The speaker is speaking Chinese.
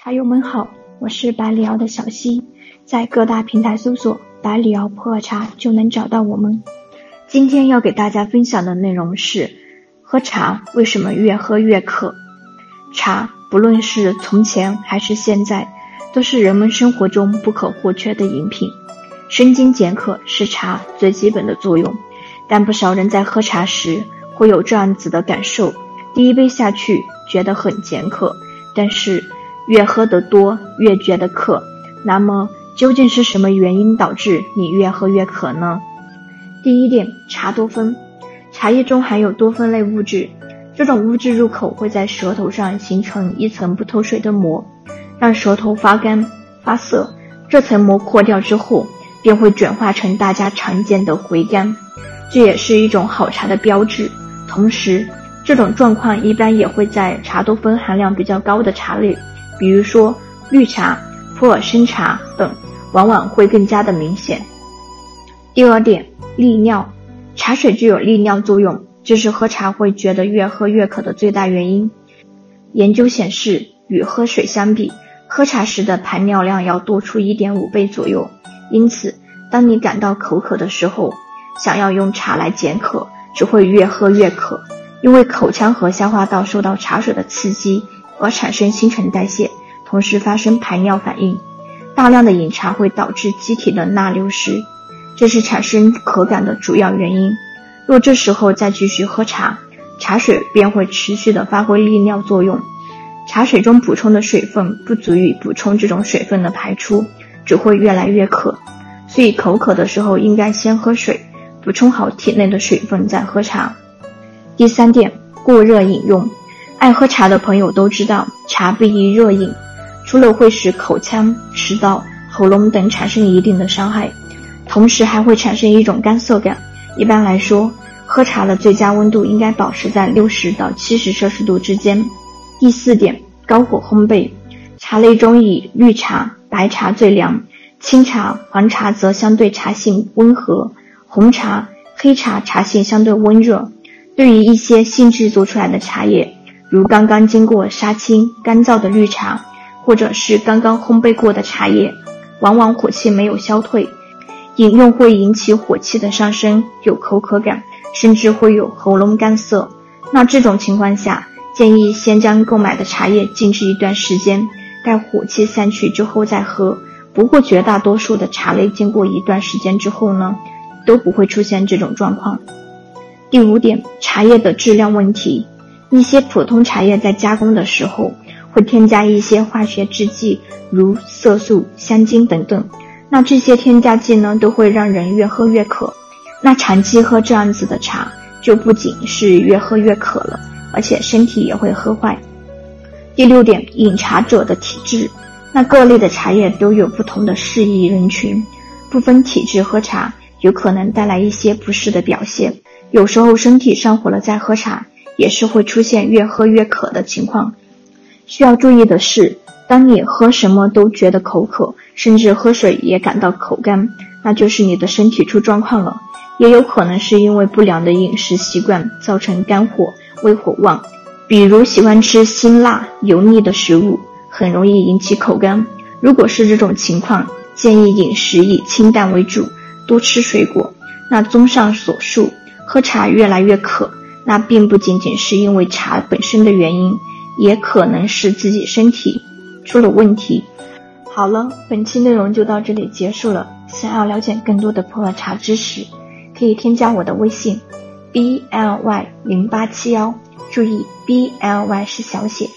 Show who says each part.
Speaker 1: 茶友们好，我是百里瑶的小溪，在各大平台搜索“百里瑶普洱茶”就能找到我们。今天要给大家分享的内容是：喝茶为什么越喝越渴？茶不论是从前还是现在，都是人们生活中不可或缺的饮品。生津解渴是茶最基本的作用，但不少人在喝茶时会有这样子的感受：第一杯下去觉得很解渴，但是越喝得多越觉得渴。那么究竟是什么原因导致你越喝越渴呢？第一点，茶多酚，茶叶中含有多酚类物质，这种物质入口会在舌头上形成一层不透水的膜，让舌头发干发涩。这层膜破掉之后。便会转化成大家常见的回甘，这也是一种好茶的标志。同时，这种状况一般也会在茶多酚含量比较高的茶类，比如说绿茶、普洱生茶等，往往会更加的明显。第二点，利尿，茶水具有利尿作用，这是喝茶会觉得越喝越渴的最大原因。研究显示，与喝水相比，喝茶时的排尿量要多出一点五倍左右。因此，当你感到口渴的时候，想要用茶来解渴，只会越喝越渴。因为口腔和消化道受到茶水的刺激而产生新陈代谢，同时发生排尿反应。大量的饮茶会导致机体的钠流失，这是产生渴感的主要原因。若这时候再继续喝茶，茶水便会持续的发挥利尿作用。茶水中补充的水分不足以补充这种水分的排出。只会越来越渴，所以口渴的时候应该先喝水，补充好体内的水分再喝茶。第三点，过热饮用，爱喝茶的朋友都知道，茶不宜热饮，除了会使口腔、食道、喉咙等产生一定的伤害，同时还会产生一种干涩感。一般来说，喝茶的最佳温度应该保持在六十到七十摄氏度之间。第四点，高火烘焙，茶类中以绿茶。白茶最凉，青茶、黄茶则相对茶性温和，红茶、黑茶茶性相对温热。对于一些新制作出来的茶叶，如刚刚经过杀青、干燥的绿茶，或者是刚刚烘焙过的茶叶，往往火气没有消退，饮用会引起火气的上升，有口渴感，甚至会有喉咙干涩。那这种情况下，建议先将购买的茶叶静置一段时间。待火气散去之后再喝。不过绝大多数的茶类经过一段时间之后呢，都不会出现这种状况。第五点，茶叶的质量问题。一些普通茶叶在加工的时候会添加一些化学制剂，如色素、香精等等。那这些添加剂呢，都会让人越喝越渴。那长期喝这样子的茶，就不仅是越喝越渴了，而且身体也会喝坏。第六点，饮茶者的体质，那各类的茶叶都有不同的适宜人群，不分体质喝茶有可能带来一些不适的表现。有时候身体上火了再喝茶，也是会出现越喝越渴的情况。需要注意的是，当你喝什么都觉得口渴，甚至喝水也感到口干，那就是你的身体出状况了，也有可能是因为不良的饮食习惯造成肝火、胃火旺。比如喜欢吃辛辣油腻的食物，很容易引起口干。如果是这种情况，建议饮食以清淡为主，多吃水果。那综上所述，喝茶越来越渴，那并不仅仅是因为茶本身的原因，也可能是自己身体出了问题。好了，本期内容就到这里结束了。想要了解更多的普洱茶知识，可以添加我的微信：b l y 零八七幺。注意，B L Y 是小写。